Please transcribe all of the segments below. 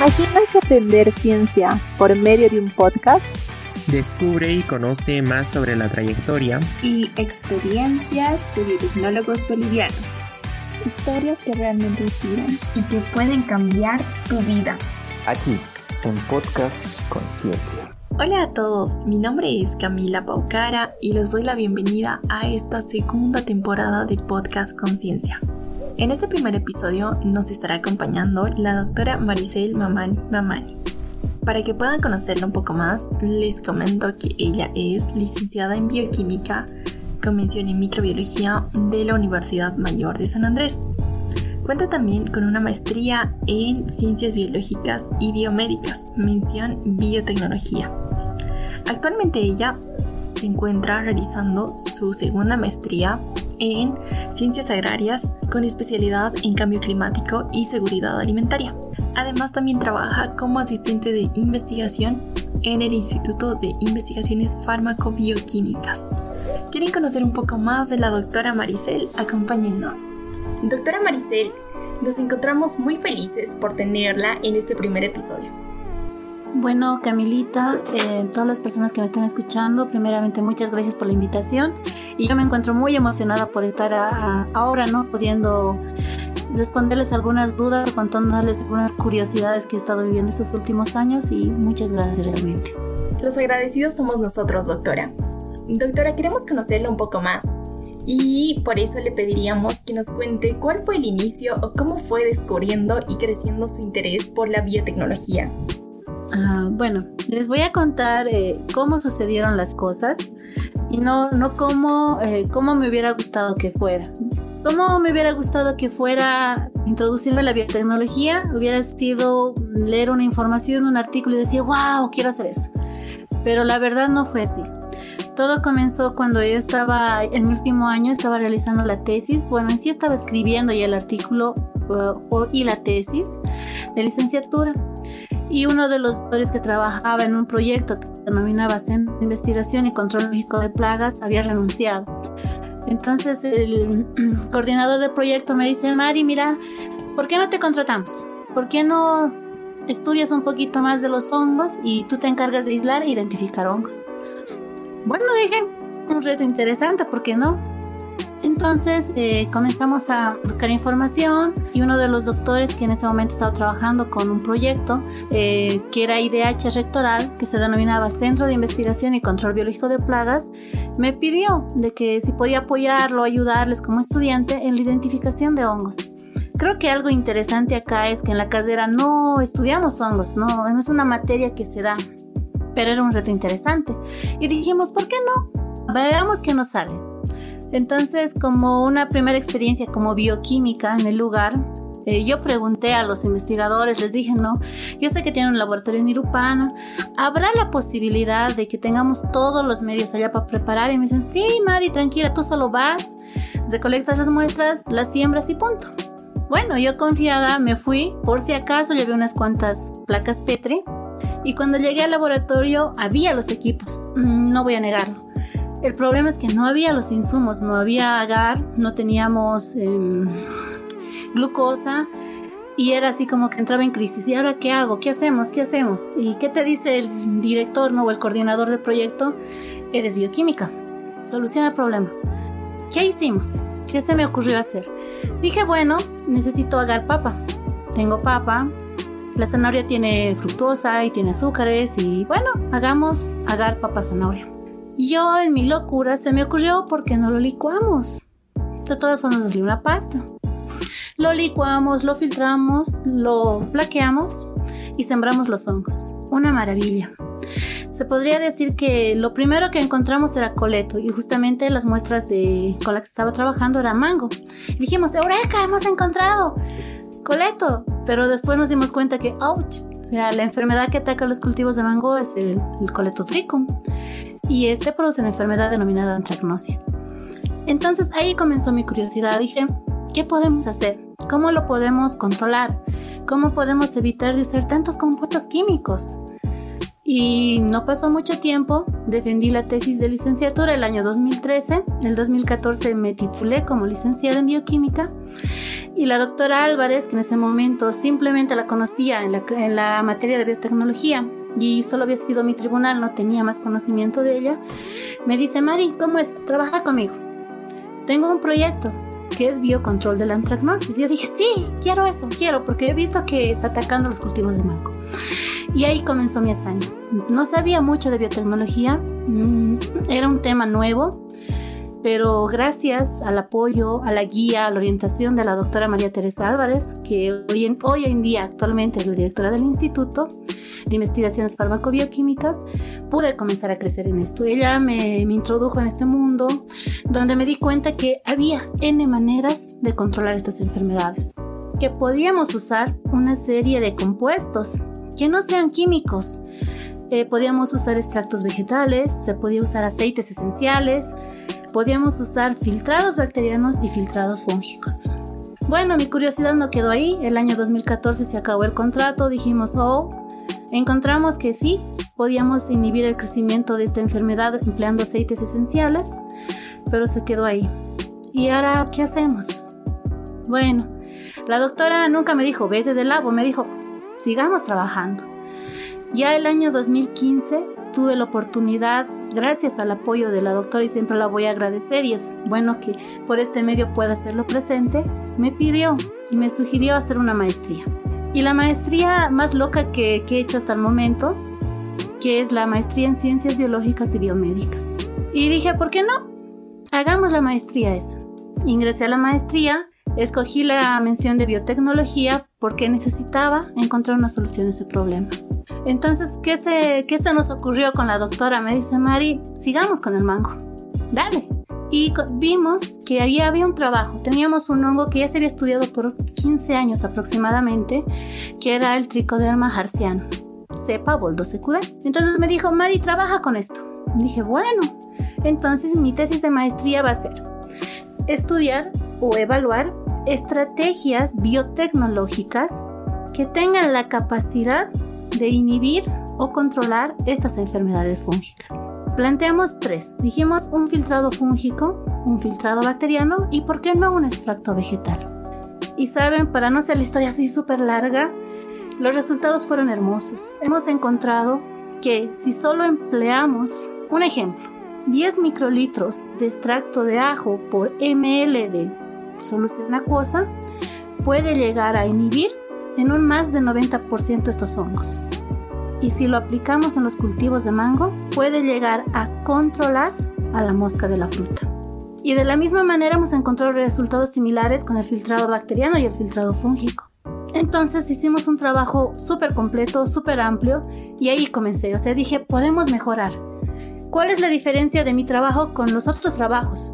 imaginas aprender ciencia por medio de un podcast? Descubre y conoce más sobre la trayectoria y experiencias de biotecnólogos bolivianos. Historias que realmente inspiran y que pueden cambiar tu vida. Aquí, un podcast con ciencia. Hola a todos, mi nombre es Camila Paucara y les doy la bienvenida a esta segunda temporada de Podcast Conciencia. En este primer episodio nos estará acompañando la doctora Maricel Mamani Mamani. Para que puedan conocerla un poco más, les comento que ella es licenciada en bioquímica con mención en microbiología de la Universidad Mayor de San Andrés. Cuenta también con una maestría en ciencias biológicas y biomédicas, mención biotecnología. Actualmente ella se encuentra realizando su segunda maestría en Ciencias Agrarias con especialidad en Cambio Climático y Seguridad Alimentaria. Además también trabaja como asistente de investigación en el Instituto de Investigaciones Fármaco-Bioquímicas. ¿Quieren conocer un poco más de la doctora Maricel? Acompáñennos. Doctora Maricel, nos encontramos muy felices por tenerla en este primer episodio. Bueno, Camilita, eh, todas las personas que me están escuchando, primeramente muchas gracias por la invitación y yo me encuentro muy emocionada por estar ahora, ¿no? Pudiendo responderles algunas dudas o contarles algunas curiosidades que he estado viviendo estos últimos años y muchas gracias realmente. Los agradecidos somos nosotros, doctora. Doctora, queremos conocerla un poco más y por eso le pediríamos que nos cuente cuál fue el inicio o cómo fue descubriendo y creciendo su interés por la biotecnología. Bueno, les voy a contar eh, cómo sucedieron las cosas y no, no cómo, eh, cómo me hubiera gustado que fuera. Cómo me hubiera gustado que fuera introducirme a la biotecnología, hubiera sido leer una información, un artículo y decir, wow, quiero hacer eso. Pero la verdad no fue así. Todo comenzó cuando yo estaba en mi último año, estaba realizando la tesis. Bueno, en sí estaba escribiendo ya el artículo uh, y la tesis de licenciatura y uno de los doctores que trabajaba en un proyecto que se denominaba Centro de Investigación y Control Lógico de Plagas había renunciado. Entonces el coordinador del proyecto me dice, Mari, mira, ¿por qué no te contratamos? ¿Por qué no estudias un poquito más de los hongos y tú te encargas de aislar e identificar hongos? Bueno, dije, un reto interesante, ¿por qué no? Entonces eh, comenzamos a buscar información y uno de los doctores que en ese momento estaba trabajando con un proyecto eh, que era IDH rectoral, que se denominaba Centro de Investigación y Control Biológico de Plagas, me pidió de que si podía apoyarlo, ayudarles como estudiante en la identificación de hongos. Creo que algo interesante acá es que en la carrera no estudiamos hongos, no, no es una materia que se da, pero era un reto interesante. Y dijimos, ¿por qué no? Veamos qué nos sale. Entonces, como una primera experiencia como bioquímica en el lugar, eh, yo pregunté a los investigadores, les dije, no, yo sé que tienen un laboratorio en Irupana, ¿habrá la posibilidad de que tengamos todos los medios allá para preparar? Y me dicen, sí, Mari, tranquila, tú solo vas, recolectas las muestras, las siembras y punto. Bueno, yo confiada me fui, por si acaso llevé unas cuantas placas Petri y cuando llegué al laboratorio había los equipos, no voy a negarlo el problema es que no había los insumos, no había agar, no teníamos em, glucosa y era así como que entraba en crisis. ¿Y ahora qué hago? ¿Qué hacemos? ¿Qué hacemos? ¿Y qué te dice el director no, o el coordinador del proyecto? Eres bioquímica. Soluciona el problema. ¿Qué hicimos? ¿Qué se me ocurrió hacer? Dije, bueno, necesito agar papa. Tengo papa. La zanahoria tiene fructosa y tiene azúcares y bueno, hagamos agar papa zanahoria. Yo en mi locura se me ocurrió por qué no lo licuamos. De todas formas nos dio una pasta. Lo licuamos, lo filtramos, lo plaqueamos y sembramos los hongos. Una maravilla. Se podría decir que lo primero que encontramos era coleto y justamente las muestras de, con las que estaba trabajando era mango. Dijimos, ¡Eureka! ¡Hemos encontrado! Coleto, pero después nos dimos cuenta que, ouch, o sea, la enfermedad que ataca los cultivos de mango es el, el coletotricum y este produce una enfermedad denominada antragnosis. Entonces ahí comenzó mi curiosidad. Dije, ¿qué podemos hacer? ¿Cómo lo podemos controlar? ¿Cómo podemos evitar de usar tantos compuestos químicos? Y no pasó mucho tiempo, defendí la tesis de licenciatura el año 2013, el 2014 me titulé como licenciada en bioquímica Y la doctora Álvarez, que en ese momento simplemente la conocía la, en la materia de biotecnología, y solo había sido mi tribunal, no tenía más conocimiento de ella, me dice, Mari, ¿cómo es? Trabaja conmigo. Tengo un proyecto que es biocontrol de la antracnosis. Yo dije, sí, quiero eso, quiero, porque he visto que está atacando los cultivos de mango. Y ahí comenzó mi hazaña. No sabía mucho de biotecnología, mm, era un tema nuevo, pero gracias al apoyo, a la guía, a la orientación de la doctora María Teresa Álvarez, que hoy en, hoy en día actualmente es la directora del Instituto de Investigaciones Farmacobioquímicas, pude comenzar a crecer en esto. Ella me, me introdujo en este mundo donde me di cuenta que había N maneras de controlar estas enfermedades, que podíamos usar una serie de compuestos que no sean químicos, eh, podíamos usar extractos vegetales, se podía usar aceites esenciales, podíamos usar filtrados bacterianos y filtrados fúngicos. Bueno, mi curiosidad no quedó ahí. El año 2014 se acabó el contrato. Dijimos, oh, encontramos que sí, podíamos inhibir el crecimiento de esta enfermedad empleando aceites esenciales, pero se quedó ahí. ¿Y ahora qué hacemos? Bueno, la doctora nunca me dijo, vete del labo, me dijo, sigamos trabajando. Ya el año 2015 tuve la oportunidad gracias al apoyo de la doctora y siempre la voy a agradecer y es bueno que por este medio pueda hacerlo presente, me pidió y me sugirió hacer una maestría. Y la maestría más loca que, que he hecho hasta el momento, que es la maestría en ciencias biológicas y biomédicas. Y dije, ¿por qué no? Hagamos la maestría esa. Ingresé a la maestría, escogí la mención de biotecnología porque necesitaba encontrar una solución a ese problema. Entonces, ¿qué se, qué se nos ocurrió con la doctora? Me dice, Mari, sigamos con el mango. Dale. Y vimos que ahí había un trabajo. Teníamos un hongo que ya se había estudiado por 15 años aproximadamente, que era el tricoderma harciano, cepa boldo secudar. Entonces me dijo, Mari, trabaja con esto. dije, bueno, entonces mi tesis de maestría va a ser estudiar o evaluar estrategias biotecnológicas que tengan la capacidad de inhibir o controlar estas enfermedades fúngicas. Planteamos tres. Dijimos un filtrado fúngico, un filtrado bacteriano y por qué no un extracto vegetal. Y saben, para no hacer la historia así súper larga, los resultados fueron hermosos. Hemos encontrado que si solo empleamos, un ejemplo, 10 microlitros de extracto de ajo por ml de solución acuosa, puede llegar a inhibir en un más de 90% estos hongos. Y si lo aplicamos en los cultivos de mango, puede llegar a controlar a la mosca de la fruta. Y de la misma manera hemos encontrado resultados similares con el filtrado bacteriano y el filtrado fúngico. Entonces hicimos un trabajo súper completo, súper amplio y ahí comencé. O sea, dije, podemos mejorar. ¿Cuál es la diferencia de mi trabajo con los otros trabajos?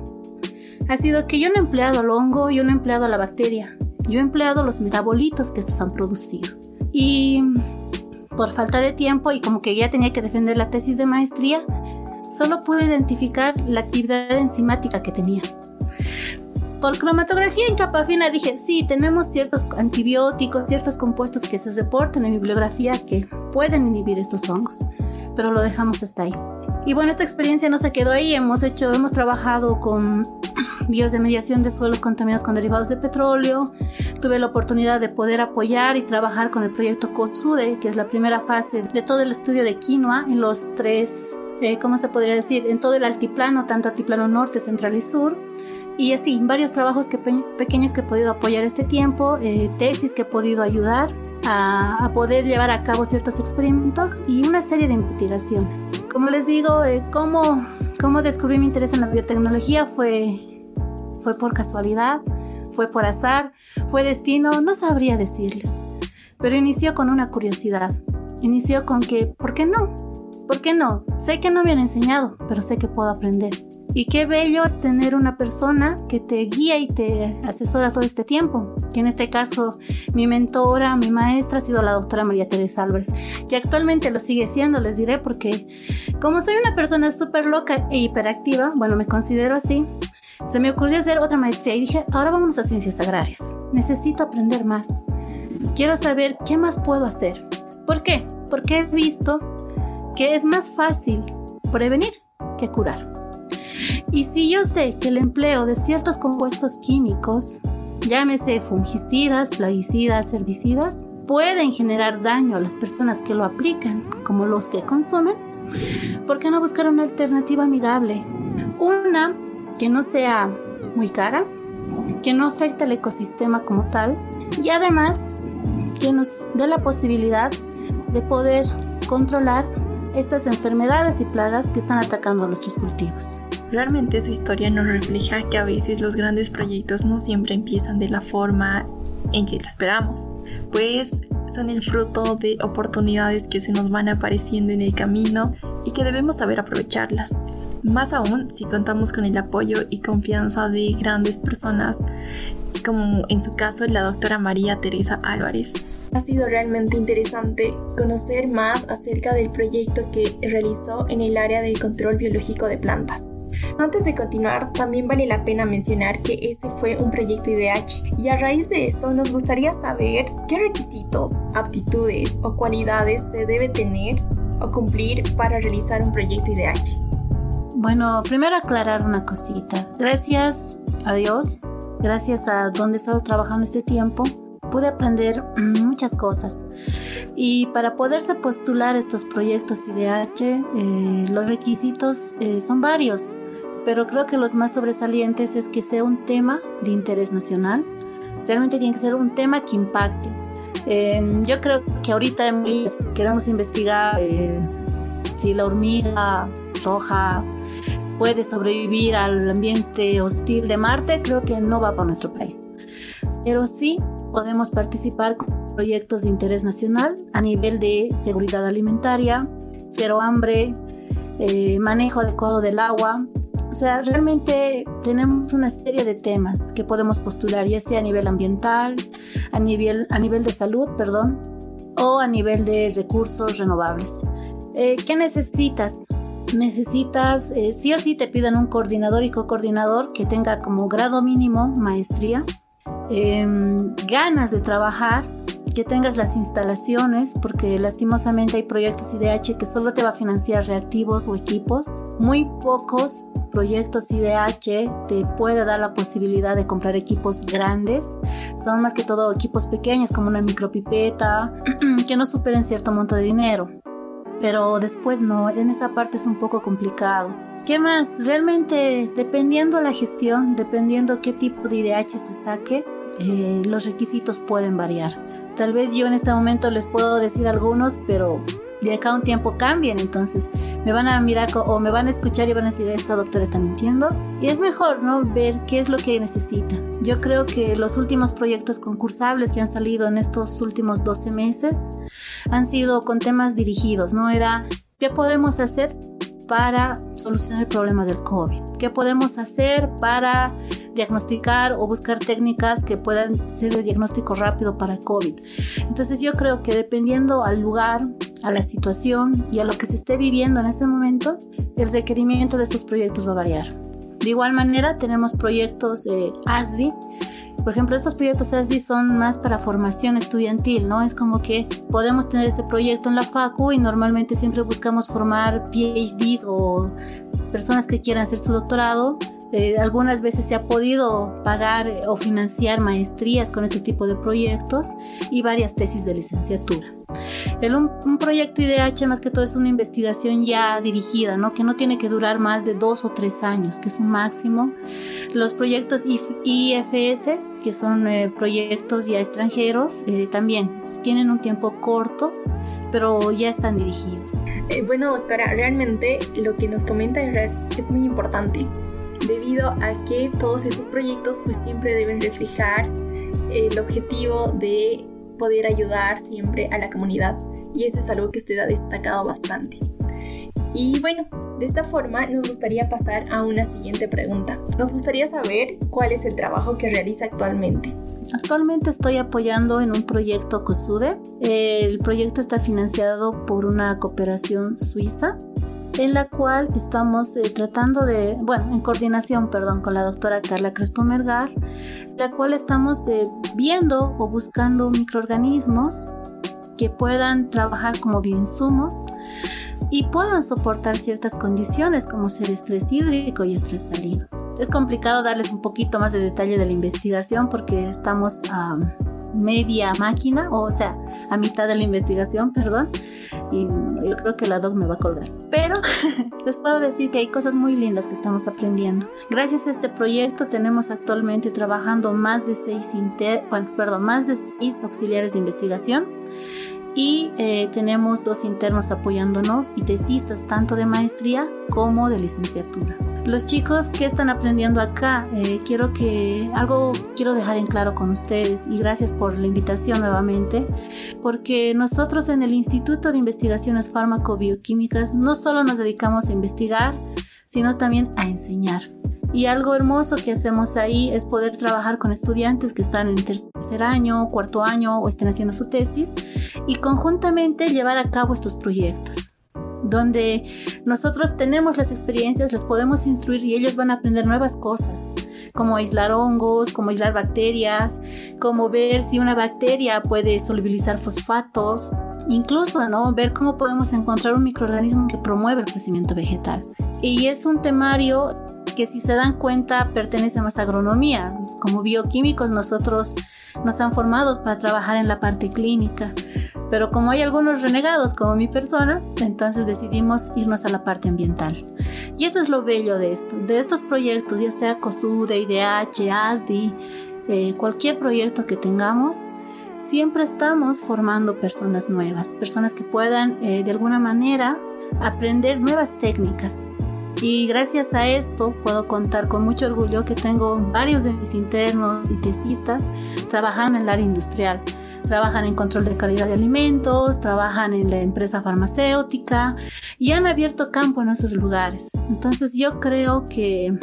Ha sido que yo no he empleado el hongo, yo no he empleado la bacteria. Yo he empleado los metabolitos que estos han producido. Y por falta de tiempo y como que ya tenía que defender la tesis de maestría, solo pude identificar la actividad enzimática que tenía. Por cromatografía en capa fina dije, sí, tenemos ciertos antibióticos, ciertos compuestos que se reportan en bibliografía que pueden inhibir estos hongos, pero lo dejamos hasta ahí. Y bueno, esta experiencia no se quedó ahí, hemos hecho, hemos trabajado con vías de mediación de suelos contaminados con derivados de petróleo. Tuve la oportunidad de poder apoyar y trabajar con el proyecto COTSUDE, que es la primera fase de todo el estudio de quinoa en los tres, eh, ¿cómo se podría decir? En todo el altiplano, tanto altiplano norte, central y sur. Y así, varios trabajos que pequeños que he podido apoyar este tiempo, eh, tesis que he podido ayudar a, poder llevar a cabo ciertos experimentos y una serie de investigaciones. Como les digo, eh, cómo, cómo descubrí mi interés en la biotecnología fue fue por casualidad, fue por azar, fue destino, no sabría decirles. Pero inició con una curiosidad. Inició con que, ¿por qué no? ¿Por qué no? Sé que no me han enseñado, pero sé que puedo aprender. Y qué bello es tener una persona que te guía y te asesora todo este tiempo. Que en este caso, mi mentora, mi maestra ha sido la doctora María Teresa Álvarez. Y actualmente lo sigue siendo, les diré, porque como soy una persona súper loca e hiperactiva, bueno, me considero así, se me ocurrió hacer otra maestría y dije, ahora vamos a ciencias agrarias. Necesito aprender más. Quiero saber qué más puedo hacer. ¿Por qué? Porque he visto que es más fácil prevenir que curar. Y si yo sé que el empleo de ciertos compuestos químicos llámese fungicidas, plaguicidas, herbicidas, pueden generar daño a las personas que lo aplican, como los que consumen, ¿por qué no buscar una alternativa amigable? Una que no sea muy cara, que no afecte al ecosistema como tal y además que nos dé la posibilidad de poder controlar estas enfermedades y plagas que están atacando a nuestros cultivos. Realmente su historia nos refleja que a veces los grandes proyectos no siempre empiezan de la forma en que lo esperamos, pues son el fruto de oportunidades que se nos van apareciendo en el camino y que debemos saber aprovecharlas. Más aún si contamos con el apoyo y confianza de grandes personas, como en su caso la doctora María Teresa Álvarez. Ha sido realmente interesante conocer más acerca del proyecto que realizó en el área del control biológico de plantas. Antes de continuar, también vale la pena mencionar que este fue un proyecto IDH y a raíz de esto nos gustaría saber qué requisitos, aptitudes o cualidades se debe tener o cumplir para realizar un proyecto IDH. Bueno, primero aclarar una cosita. Gracias a Dios, gracias a donde he estado trabajando este tiempo, pude aprender muchas cosas. Y para poderse postular estos proyectos IDH, eh, los requisitos eh, son varios pero creo que los más sobresalientes es que sea un tema de interés nacional. Realmente tiene que ser un tema que impacte. Eh, yo creo que ahorita queremos investigar eh, si la hormiga roja puede sobrevivir al ambiente hostil de Marte, creo que no va para nuestro país. Pero sí podemos participar con proyectos de interés nacional a nivel de seguridad alimentaria, cero hambre, eh, manejo adecuado del agua, sea, realmente tenemos una serie de temas que podemos postular, ya sea a nivel ambiental, a nivel, a nivel de salud, perdón, o a nivel de recursos renovables. Eh, ¿Qué necesitas? Necesitas, eh, sí o sí te piden un coordinador y co-coordinador que tenga como grado mínimo maestría, em, ganas de trabajar, que tengas las instalaciones, porque lastimosamente hay proyectos IDH que solo te va a financiar reactivos o equipos. Muy pocos proyectos IDH te puede dar la posibilidad de comprar equipos grandes. Son más que todo equipos pequeños como una micropipeta que no superen cierto monto de dinero. Pero después no, en esa parte es un poco complicado. ¿Qué más? Realmente, dependiendo la gestión, dependiendo qué tipo de IDH se saque, eh, los requisitos pueden variar. Tal vez yo en este momento les puedo decir algunos, pero de acá a un tiempo cambien, entonces me van a mirar o me van a escuchar y van a decir, esta doctora está mintiendo. Y es mejor, ¿no? Ver qué es lo que necesita. Yo creo que los últimos proyectos concursables que han salido en estos últimos 12 meses han sido con temas dirigidos, ¿no? Era, ¿qué podemos hacer para solucionar el problema del COVID? ¿Qué podemos hacer para diagnosticar o buscar técnicas que puedan ser de diagnóstico rápido para COVID. Entonces yo creo que dependiendo al lugar, a la situación y a lo que se esté viviendo en ese momento, el requerimiento de estos proyectos va a variar. De igual manera tenemos proyectos eh, ASDI, por ejemplo, estos proyectos ASDI son más para formación estudiantil, ¿no? Es como que podemos tener este proyecto en la FACU y normalmente siempre buscamos formar PhDs o personas que quieran hacer su doctorado eh, algunas veces se ha podido pagar eh, o financiar maestrías con este tipo de proyectos y varias tesis de licenciatura. El, un, proyecto IDH más que todo es una investigación ya dirigida, ¿no? que no tiene que durar más de dos o tres años, que es un máximo. Los proyectos IFS, que son eh, proyectos ya extranjeros, también tienen un tiempo corto, pero ya están dirigidos. bueno, doctora, realmente lo que nos comenta es muy importante debido a que todos estos proyectos pues siempre deben reflejar el objetivo de poder ayudar siempre a la comunidad y eso es algo que usted ha destacado bastante. Y bueno, de esta forma nos gustaría pasar a una siguiente pregunta. Nos gustaría saber cuál es el trabajo que realiza actualmente. Actualmente estoy apoyando en un proyecto COSUDE. El proyecto está financiado por una cooperación suiza en la cual estamos eh, tratando de, bueno, en coordinación, perdón, con la doctora Carla Crespo Mergar, la cual estamos eh, viendo o buscando microorganismos que puedan trabajar como bioinsumos y puedan soportar ciertas condiciones como ser estrés hídrico y estrés salino. es complicado darles un poquito más de detalle de la investigación porque estamos a media máquina, o sea, a mitad de la investigación, perdón. Y yo creo que la doc me va a colgar. Pero les puedo decir que hay cosas muy lindas que estamos aprendiendo. Gracias a este proyecto tenemos actualmente trabajando más de seis inter, bueno, perdón, más de seis auxiliares de investigación y eh, tenemos dos internos apoyándonos y tesistas tanto de maestría como de licenciatura. Los chicos que están aprendiendo acá, eh, quiero que algo quiero dejar en claro con ustedes y gracias por la invitación nuevamente, porque nosotros en el Instituto de Investigaciones Fármaco-Bioquímicas no solo nos dedicamos a investigar, sino también a enseñar. Y algo hermoso que hacemos ahí es poder trabajar con estudiantes que están en tercer año, cuarto año o estén haciendo su tesis y conjuntamente llevar a cabo estos proyectos donde nosotros tenemos las experiencias, les podemos instruir y ellos van a aprender nuevas cosas, como aislar hongos, como aislar bacterias, como ver si una bacteria puede solubilizar fosfatos, incluso ¿no? ver cómo podemos encontrar un microorganismo que promueve el crecimiento vegetal. Y es un temario que si se dan cuenta pertenece más a agronomía. Como bioquímicos nosotros nos han formado para trabajar en la parte clínica. Pero como hay algunos renegados como mi persona, entonces decidimos irnos a la parte ambiental. Y eso es lo bello de esto, de estos proyectos, ya sea COSUDE, IDH, ASDI, eh, cualquier proyecto que tengamos, siempre estamos formando personas nuevas, personas que puedan eh, de alguna manera aprender nuevas técnicas. Y gracias a esto puedo contar con mucho orgullo que tengo varios de mis internos y tesistas trabajando en el área industrial trabajan en control de calidad de alimentos, trabajan en la empresa farmacéutica y han abierto campo en esos lugares. Entonces yo creo que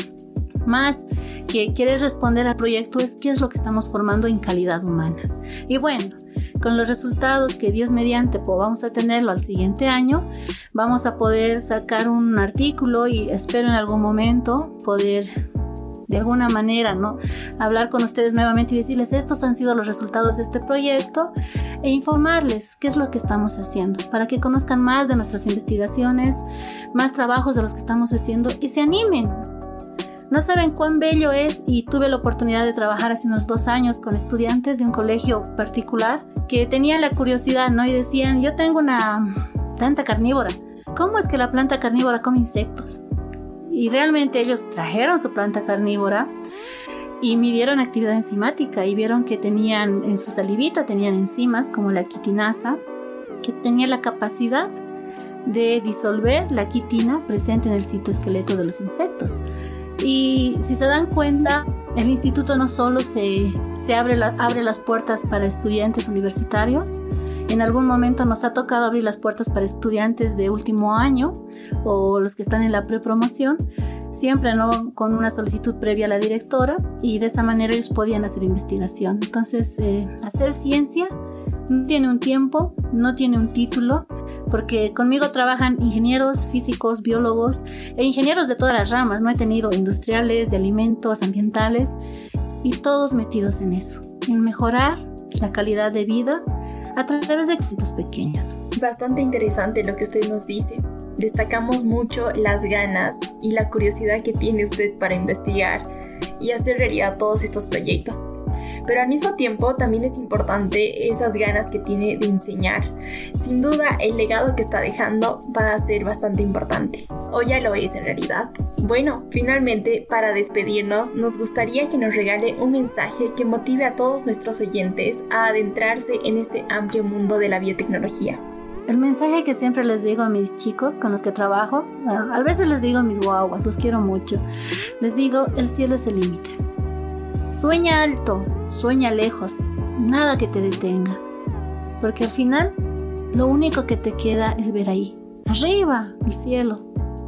más que querer responder al proyecto es qué es lo que estamos formando en calidad humana. Y bueno, con los resultados que Dios mediante vamos a tenerlo al siguiente año, vamos a poder sacar un artículo y espero en algún momento poder de alguna manera, ¿no? Hablar con ustedes nuevamente y decirles estos han sido los resultados de este proyecto e informarles qué es lo que estamos haciendo para que conozcan más de nuestras investigaciones, más trabajos de los que estamos haciendo y se animen. No saben cuán bello es y tuve la oportunidad de trabajar hace unos dos años con estudiantes de un colegio particular que tenían la curiosidad, ¿no? Y decían, yo tengo una planta carnívora. ¿Cómo es que la planta carnívora come insectos? Y realmente ellos trajeron su planta carnívora y midieron actividad enzimática y vieron que tenían en su salivita tenían enzimas como la quitinasa que tenía la capacidad de disolver la quitina presente en el citoesqueleto de los insectos. Y si se dan cuenta, el instituto no solo se, se abre, abre las puertas para estudiantes universitarios, en algún momento nos ha tocado abrir las puertas para estudiantes de último año o los que están en la prepromoción, siempre no con una solicitud previa a la directora y de esa manera ellos podían hacer investigación. Entonces, eh, hacer ciencia no tiene un tiempo, no tiene un título, porque conmigo trabajan ingenieros, físicos, biólogos e ingenieros de todas las ramas. No he tenido industriales, de alimentos, ambientales y todos metidos en eso, en mejorar la calidad de vida a través de éxitos pequeños. Bastante interesante lo que usted nos dice. Destacamos mucho las ganas y la curiosidad que tiene usted para investigar y hacer realidad todos estos proyectos pero al mismo tiempo también es importante esas ganas que tiene de enseñar. Sin duda el legado que está dejando va a ser bastante importante, o ya lo es en realidad. Bueno, finalmente, para despedirnos, nos gustaría que nos regale un mensaje que motive a todos nuestros oyentes a adentrarse en este amplio mundo de la biotecnología. El mensaje que siempre les digo a mis chicos con los que trabajo, a veces les digo a mis guaguas, los quiero mucho, les digo, el cielo es el límite. Sueña alto, sueña lejos, nada que te detenga. Porque al final, lo único que te queda es ver ahí, arriba, el cielo,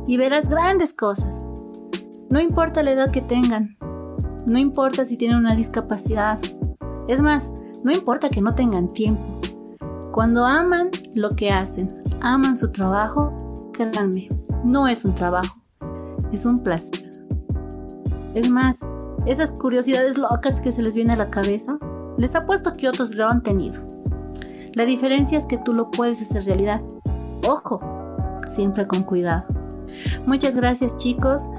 y verás grandes cosas. No importa la edad que tengan, no importa si tienen una discapacidad, es más, no importa que no tengan tiempo. Cuando aman lo que hacen, aman su trabajo, créanme, no es un trabajo, es un placer. Es más, esas curiosidades locas que se les viene a la cabeza, les apuesto que otros lo han tenido. La diferencia es que tú lo puedes hacer realidad. Ojo, siempre con cuidado. Muchas gracias chicos.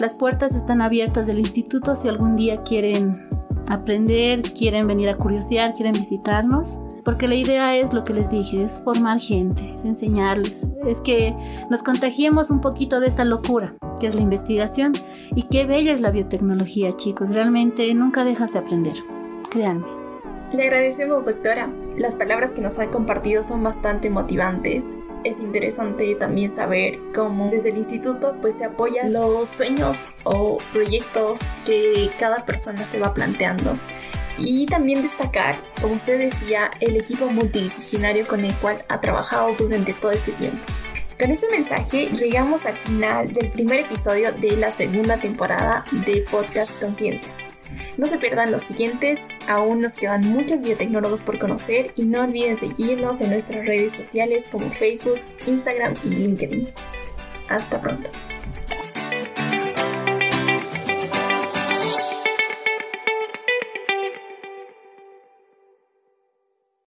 las puertas están abiertas del instituto si algún día quieren aprender, quieren venir a curiosear, quieren visitarnos, porque la idea es lo que les dije, es formar gente, es enseñarles, es que nos contagiemos un poquito de esta locura que es la investigación y qué bella es la biotecnología, chicos, realmente nunca dejas de aprender, créanme. Le agradecemos, doctora. Las palabras que nos ha compartido son bastante motivantes es interesante también saber cómo desde el instituto pues se apoyan los sueños o proyectos que cada persona se va planteando. Y también destacar, como usted decía, el equipo multidisciplinario con el cual ha trabajado durante todo este tiempo. Con este mensaje llegamos al final del primer episodio de la segunda temporada de Podcast Conciencia. No se pierdan los siguientes, aún nos quedan muchos biotecnólogos por conocer y no olviden seguirnos en nuestras redes sociales como Facebook, Instagram y LinkedIn. Hasta pronto.